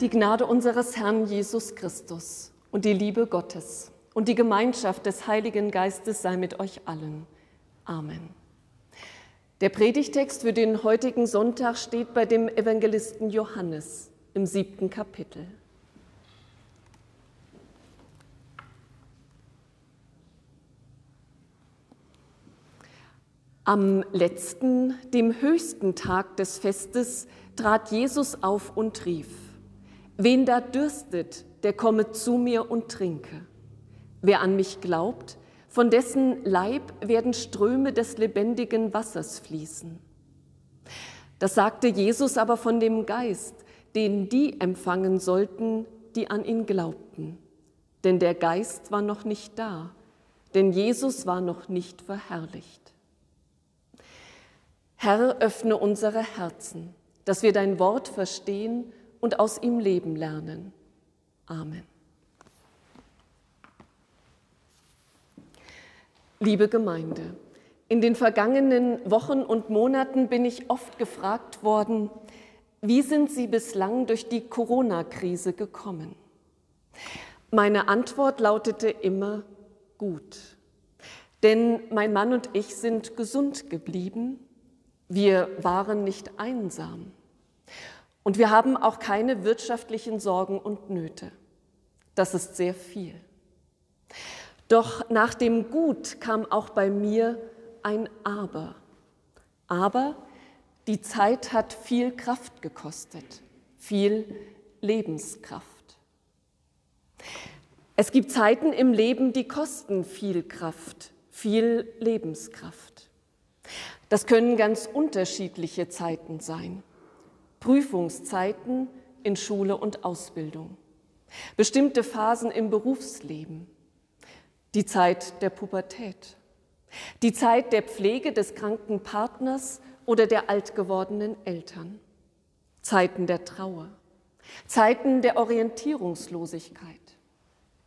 Die Gnade unseres Herrn Jesus Christus und die Liebe Gottes und die Gemeinschaft des Heiligen Geistes sei mit euch allen. Amen. Der Predigtext für den heutigen Sonntag steht bei dem Evangelisten Johannes im siebten Kapitel. Am letzten, dem höchsten Tag des Festes trat Jesus auf und rief, Wen da dürstet, der komme zu mir und trinke. Wer an mich glaubt, von dessen Leib werden Ströme des lebendigen Wassers fließen. Das sagte Jesus aber von dem Geist, den die empfangen sollten, die an ihn glaubten. Denn der Geist war noch nicht da, denn Jesus war noch nicht verherrlicht. Herr, öffne unsere Herzen, dass wir dein Wort verstehen und aus ihm leben lernen. Amen. Liebe Gemeinde, in den vergangenen Wochen und Monaten bin ich oft gefragt worden, wie sind Sie bislang durch die Corona-Krise gekommen? Meine Antwort lautete immer gut. Denn mein Mann und ich sind gesund geblieben. Wir waren nicht einsam. Und wir haben auch keine wirtschaftlichen Sorgen und Nöte. Das ist sehr viel. Doch nach dem Gut kam auch bei mir ein Aber. Aber die Zeit hat viel Kraft gekostet, viel Lebenskraft. Es gibt Zeiten im Leben, die kosten viel Kraft, viel Lebenskraft. Das können ganz unterschiedliche Zeiten sein. Prüfungszeiten in Schule und Ausbildung, bestimmte Phasen im Berufsleben, die Zeit der Pubertät, die Zeit der Pflege des kranken Partners oder der alt gewordenen Eltern, Zeiten der Trauer, Zeiten der Orientierungslosigkeit,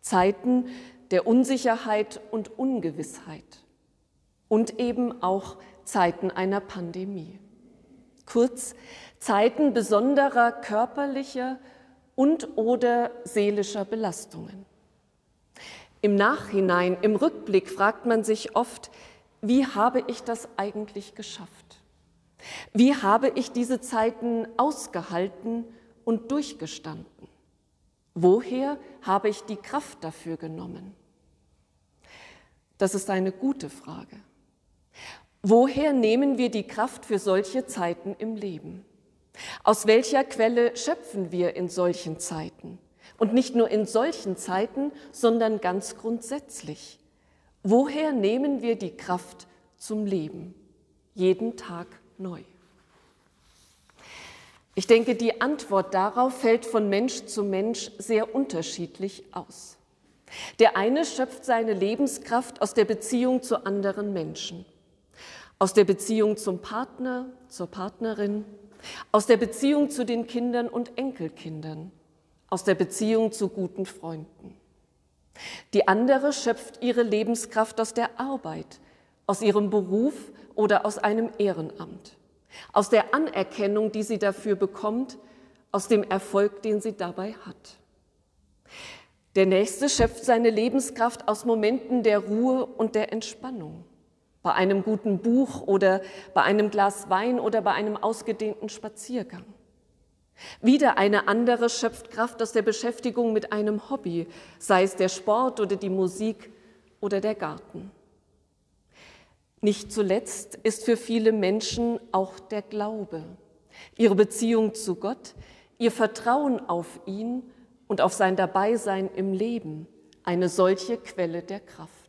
Zeiten der Unsicherheit und Ungewissheit. Und eben auch Zeiten einer Pandemie. Kurz Zeiten besonderer körperlicher und oder seelischer Belastungen. Im Nachhinein, im Rückblick fragt man sich oft, wie habe ich das eigentlich geschafft? Wie habe ich diese Zeiten ausgehalten und durchgestanden? Woher habe ich die Kraft dafür genommen? Das ist eine gute Frage. Woher nehmen wir die Kraft für solche Zeiten im Leben? Aus welcher Quelle schöpfen wir in solchen Zeiten? Und nicht nur in solchen Zeiten, sondern ganz grundsätzlich. Woher nehmen wir die Kraft zum Leben? Jeden Tag neu. Ich denke, die Antwort darauf fällt von Mensch zu Mensch sehr unterschiedlich aus. Der eine schöpft seine Lebenskraft aus der Beziehung zu anderen Menschen, aus der Beziehung zum Partner, zur Partnerin, aus der Beziehung zu den Kindern und Enkelkindern, aus der Beziehung zu guten Freunden. Die andere schöpft ihre Lebenskraft aus der Arbeit, aus ihrem Beruf oder aus einem Ehrenamt, aus der Anerkennung, die sie dafür bekommt, aus dem Erfolg, den sie dabei hat. Der nächste schöpft seine Lebenskraft aus Momenten der Ruhe und der Entspannung, bei einem guten Buch oder bei einem Glas Wein oder bei einem ausgedehnten Spaziergang. Wieder eine andere schöpft Kraft aus der Beschäftigung mit einem Hobby, sei es der Sport oder die Musik oder der Garten. Nicht zuletzt ist für viele Menschen auch der Glaube, ihre Beziehung zu Gott, ihr Vertrauen auf ihn und auf sein Dabeisein im Leben eine solche Quelle der Kraft.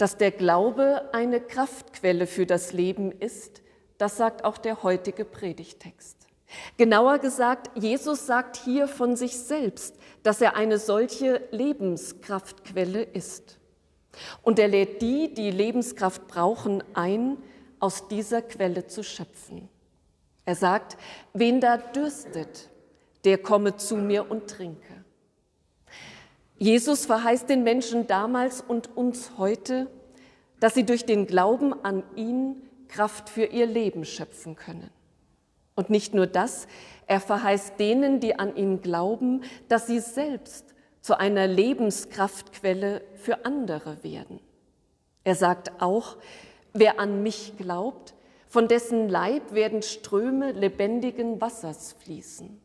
Dass der Glaube eine Kraftquelle für das Leben ist, das sagt auch der heutige Predigtext. Genauer gesagt, Jesus sagt hier von sich selbst, dass er eine solche Lebenskraftquelle ist. Und er lädt die, die Lebenskraft brauchen, ein, aus dieser Quelle zu schöpfen. Er sagt, wen da dürstet, der komme zu mir und trinke. Jesus verheißt den Menschen damals und uns heute, dass sie durch den Glauben an ihn Kraft für ihr Leben schöpfen können. Und nicht nur das, er verheißt denen, die an ihn glauben, dass sie selbst zu einer Lebenskraftquelle für andere werden. Er sagt auch, wer an mich glaubt, von dessen Leib werden Ströme lebendigen Wassers fließen.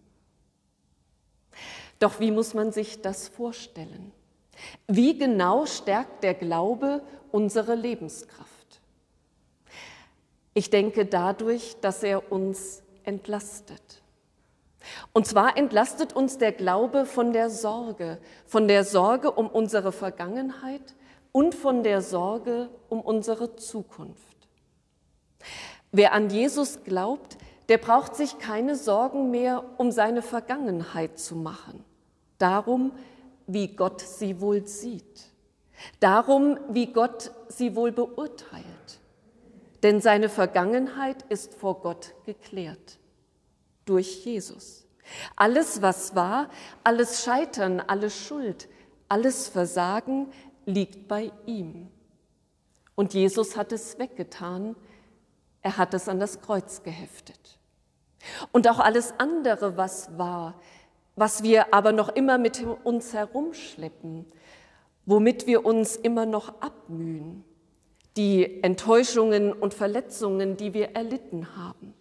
Doch wie muss man sich das vorstellen? Wie genau stärkt der Glaube unsere Lebenskraft? Ich denke dadurch, dass er uns entlastet. Und zwar entlastet uns der Glaube von der Sorge, von der Sorge um unsere Vergangenheit und von der Sorge um unsere Zukunft. Wer an Jesus glaubt, der braucht sich keine Sorgen mehr um seine Vergangenheit zu machen, darum, wie Gott sie wohl sieht, darum, wie Gott sie wohl beurteilt. Denn seine Vergangenheit ist vor Gott geklärt durch Jesus. Alles, was war, alles Scheitern, alles Schuld, alles Versagen liegt bei ihm. Und Jesus hat es weggetan, er hat es an das Kreuz geheftet. Und auch alles andere, was war, was wir aber noch immer mit uns herumschleppen, womit wir uns immer noch abmühen, die Enttäuschungen und Verletzungen, die wir erlitten haben,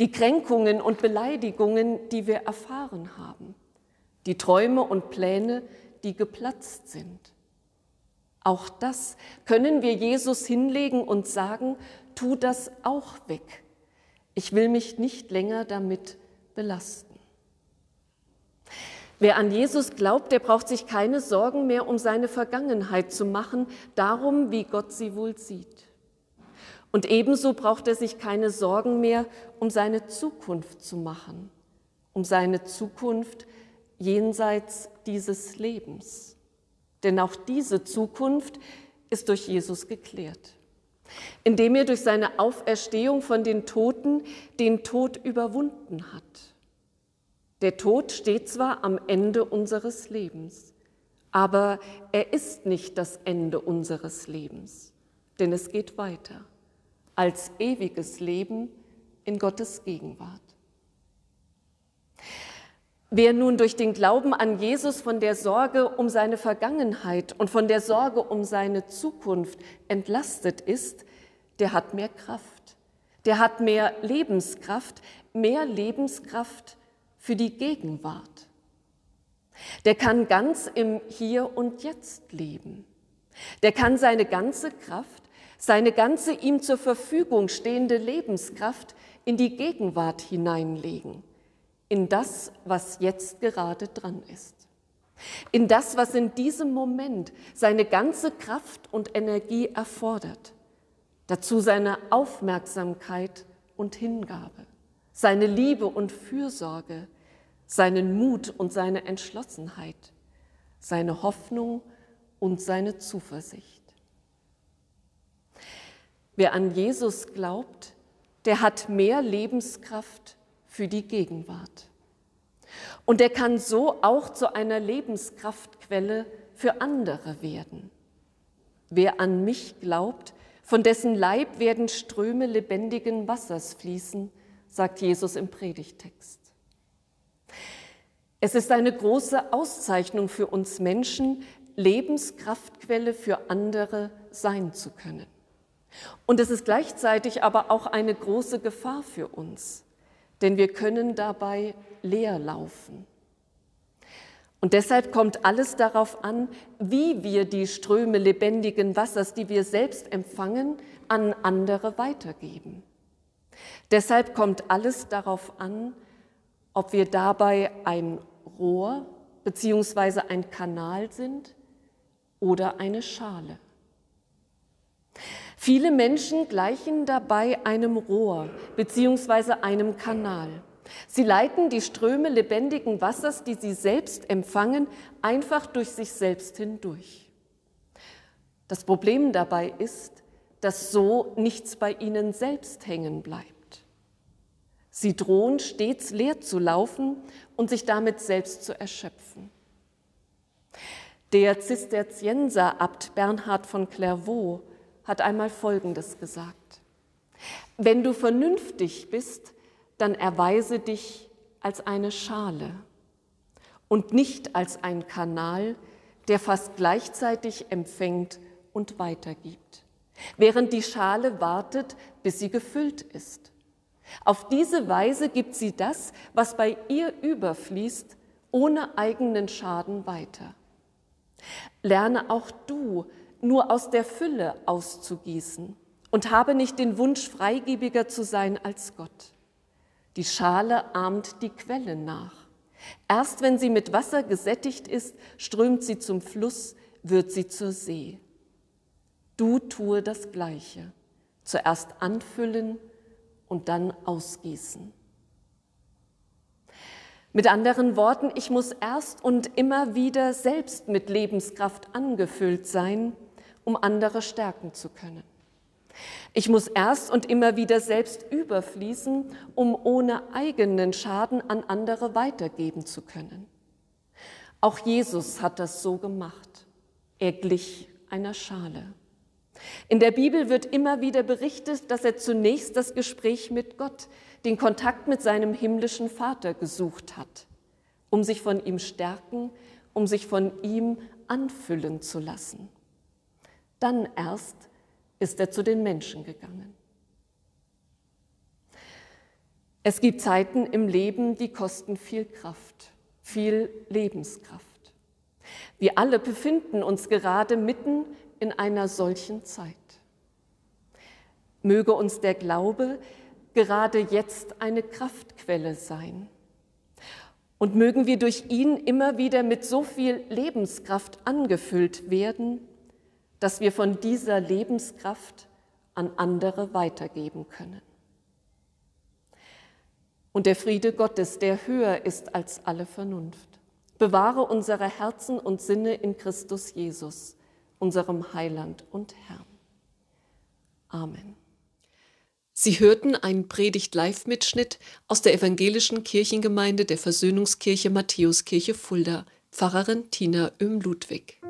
die Kränkungen und Beleidigungen, die wir erfahren haben, die Träume und Pläne, die geplatzt sind. Auch das können wir Jesus hinlegen und sagen, tu das auch weg. Ich will mich nicht länger damit belasten. Wer an Jesus glaubt, der braucht sich keine Sorgen mehr um seine Vergangenheit zu machen, darum, wie Gott sie wohl sieht. Und ebenso braucht er sich keine Sorgen mehr um seine Zukunft zu machen, um seine Zukunft jenseits dieses Lebens. Denn auch diese Zukunft ist durch Jesus geklärt, indem er durch seine Auferstehung von den Toten den Tod überwunden hat. Der Tod steht zwar am Ende unseres Lebens, aber er ist nicht das Ende unseres Lebens, denn es geht weiter als ewiges Leben in Gottes Gegenwart. Wer nun durch den Glauben an Jesus von der Sorge um seine Vergangenheit und von der Sorge um seine Zukunft entlastet ist, der hat mehr Kraft, der hat mehr Lebenskraft, mehr Lebenskraft für die Gegenwart. Der kann ganz im Hier und Jetzt leben. Der kann seine ganze Kraft seine ganze ihm zur Verfügung stehende Lebenskraft in die Gegenwart hineinlegen, in das, was jetzt gerade dran ist, in das, was in diesem Moment seine ganze Kraft und Energie erfordert, dazu seine Aufmerksamkeit und Hingabe, seine Liebe und Fürsorge, seinen Mut und seine Entschlossenheit, seine Hoffnung und seine Zuversicht. Wer an Jesus glaubt, der hat mehr Lebenskraft für die Gegenwart. Und er kann so auch zu einer Lebenskraftquelle für andere werden. Wer an mich glaubt, von dessen Leib werden Ströme lebendigen Wassers fließen, sagt Jesus im Predigtext. Es ist eine große Auszeichnung für uns Menschen, Lebenskraftquelle für andere sein zu können. Und es ist gleichzeitig aber auch eine große Gefahr für uns, denn wir können dabei leer laufen. Und deshalb kommt alles darauf an, wie wir die Ströme lebendigen Wassers, die wir selbst empfangen, an andere weitergeben. Deshalb kommt alles darauf an, ob wir dabei ein Rohr bzw. ein Kanal sind oder eine Schale. Viele Menschen gleichen dabei einem Rohr bzw. einem Kanal. Sie leiten die Ströme lebendigen Wassers, die sie selbst empfangen, einfach durch sich selbst hindurch. Das Problem dabei ist, dass so nichts bei ihnen selbst hängen bleibt. Sie drohen stets leer zu laufen und sich damit selbst zu erschöpfen. Der Zisterzienserabt Bernhard von Clairvaux hat einmal Folgendes gesagt. Wenn du vernünftig bist, dann erweise dich als eine Schale und nicht als ein Kanal, der fast gleichzeitig empfängt und weitergibt, während die Schale wartet, bis sie gefüllt ist. Auf diese Weise gibt sie das, was bei ihr überfließt, ohne eigenen Schaden weiter. Lerne auch du nur aus der Fülle auszugießen und habe nicht den Wunsch, freigebiger zu sein als Gott. Die Schale ahmt die Quelle nach. Erst wenn sie mit Wasser gesättigt ist, strömt sie zum Fluss, wird sie zur See. Du tue das Gleiche. Zuerst anfüllen und dann ausgießen. Mit anderen Worten, ich muss erst und immer wieder selbst mit Lebenskraft angefüllt sein, um andere stärken zu können. Ich muss erst und immer wieder selbst überfließen, um ohne eigenen Schaden an andere weitergeben zu können. Auch Jesus hat das so gemacht. Er glich einer Schale. In der Bibel wird immer wieder berichtet, dass er zunächst das Gespräch mit Gott, den Kontakt mit seinem himmlischen Vater gesucht hat, um sich von ihm stärken, um sich von ihm anfüllen zu lassen. Dann erst ist er zu den Menschen gegangen. Es gibt Zeiten im Leben, die kosten viel Kraft, viel Lebenskraft. Wir alle befinden uns gerade mitten in einer solchen Zeit. Möge uns der Glaube gerade jetzt eine Kraftquelle sein. Und mögen wir durch ihn immer wieder mit so viel Lebenskraft angefüllt werden, dass wir von dieser Lebenskraft an andere weitergeben können. Und der Friede Gottes, der höher ist als alle Vernunft, bewahre unsere Herzen und Sinne in Christus Jesus, unserem Heiland und Herrn. Amen. Sie hörten einen Predigt-Live-Mitschnitt aus der evangelischen Kirchengemeinde der Versöhnungskirche Matthäuskirche Fulda, Pfarrerin Tina Öhm-Ludwig.